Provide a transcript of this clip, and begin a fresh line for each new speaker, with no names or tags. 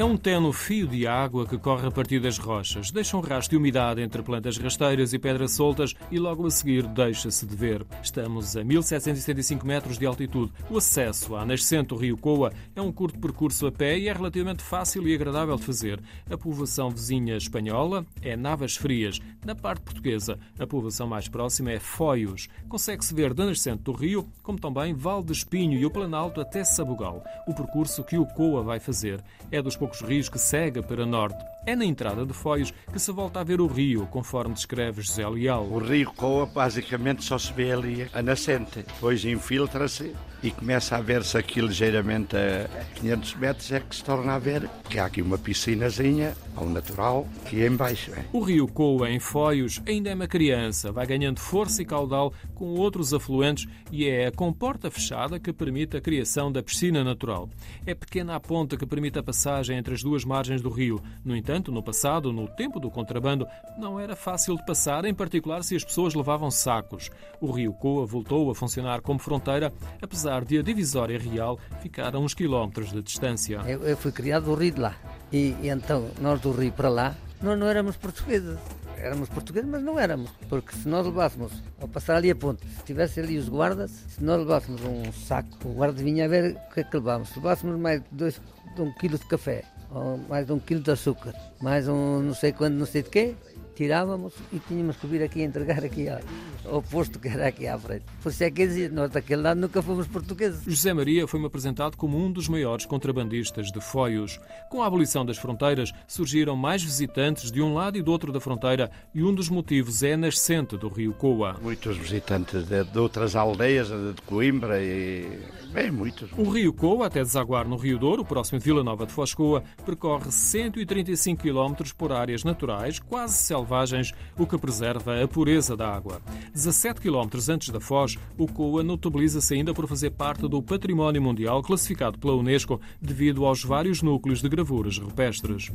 um tenue fio de água que corre a partir das rochas, deixa um rastro de umidade entre plantas rasteiras e pedras soltas e logo a seguir deixa-se de ver. Estamos a 1775 metros de altitude. O acesso à nascente do rio Coa é um curto percurso a pé e é relativamente fácil e agradável de fazer. A povoação vizinha espanhola é Navas Frias. Na parte portuguesa, a povoação mais próxima é Foios. Consegue-se ver da nascente do rio, como também Val de Espinho e o Planalto até Sabugal. O percurso que o Coa vai fazer é dos poucos rios que segue para norte. É na entrada de Foios que se volta a ver o rio, conforme descreve José Leal.
O rio Coa basicamente só se vê ali a nascente, depois infiltra-se e começa a ver-se aqui ligeiramente a 500 metros é que se torna a ver que há aqui uma piscinazinha ao natural que é embaixo. É.
O rio Coa em Foios ainda é uma criança, vai ganhando força e caudal com outros afluentes e é a comporta fechada que permite a criação da piscina natural. É pequena a ponta que permite a passagem entre as duas margens do rio. No entanto, entanto, no passado, no tempo do contrabando, não era fácil de passar, em particular se as pessoas levavam sacos. O rio Coa voltou a funcionar como fronteira, apesar de a divisória real ficar a uns quilómetros de distância.
Eu, eu fui criado do rio de lá. E, e então, nós do rio para lá, nós não éramos portugueses éramos portugueses, mas não éramos, porque se nós levássemos, ao passar ali a ponte, se tivesse ali os guardas, se nós levássemos um saco, o guarda vinha a ver o que é que levávamos. Se levássemos mais de, dois, de um quilo de café, mais de um quilo de açúcar, mais um não sei quando, não sei de quê, tirávamos e tínhamos que vir aqui entregar aqui ao posto que era aqui à frente. Por isso é que dizia, nós daquele lado nunca fomos portugueses.
José Maria foi-me apresentado como um dos maiores contrabandistas de foios. Com a abolição das fronteiras, surgiram mais visitantes de um lado e do outro da fronteira e um dos motivos é a nascente do rio Coa.
Muitos visitantes de, de outras aldeias, de Coimbra e... Bem, muitos.
O rio Coa, até desaguar no Rio Douro, próximo de Vila Nova de Foscoa, percorre 135 km por áreas naturais, quase selvagens, o que preserva a pureza da água. 17 km antes da Foz, o Coa notabiliza-se ainda por fazer parte do Património Mundial classificado pela Unesco devido aos vários núcleos de gravuras rupestres.